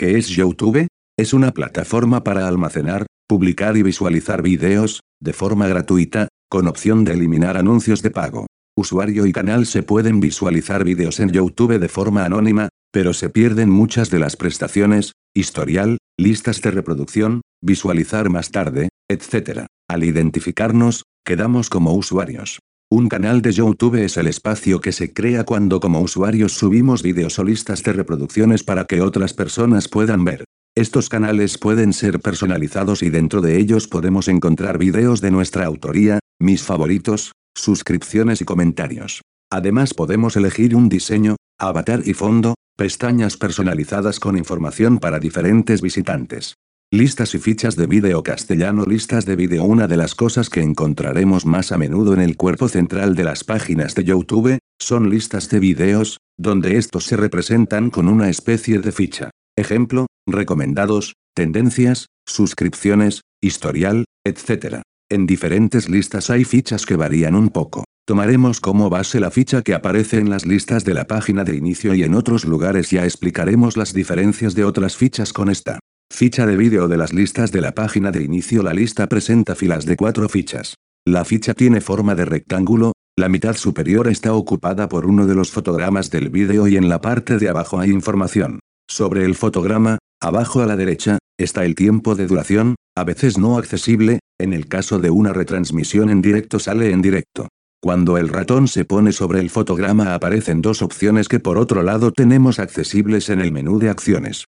¿Qué es YouTube? Es una plataforma para almacenar, publicar y visualizar videos, de forma gratuita, con opción de eliminar anuncios de pago. Usuario y canal se pueden visualizar vídeos en YouTube de forma anónima, pero se pierden muchas de las prestaciones, historial, listas de reproducción, visualizar más tarde, etc. Al identificarnos, quedamos como usuarios. Un canal de YouTube es el espacio que se crea cuando como usuarios subimos vídeos o listas de reproducciones para que otras personas puedan ver. Estos canales pueden ser personalizados y dentro de ellos podemos encontrar vídeos de nuestra autoría, mis favoritos, suscripciones y comentarios. Además podemos elegir un diseño, avatar y fondo, pestañas personalizadas con información para diferentes visitantes. Listas y fichas de vídeo castellano Listas de vídeo Una de las cosas que encontraremos más a menudo en el cuerpo central de las páginas de YouTube, son listas de vídeos, donde estos se representan con una especie de ficha. Ejemplo, recomendados, tendencias, suscripciones, historial, etc. En diferentes listas hay fichas que varían un poco. Tomaremos como base la ficha que aparece en las listas de la página de inicio y en otros lugares ya explicaremos las diferencias de otras fichas con esta. Ficha de vídeo de las listas de la página de inicio La lista presenta filas de cuatro fichas. La ficha tiene forma de rectángulo, la mitad superior está ocupada por uno de los fotogramas del vídeo y en la parte de abajo hay información. Sobre el fotograma, abajo a la derecha, está el tiempo de duración, a veces no accesible, en el caso de una retransmisión en directo sale en directo. Cuando el ratón se pone sobre el fotograma aparecen dos opciones que por otro lado tenemos accesibles en el menú de acciones.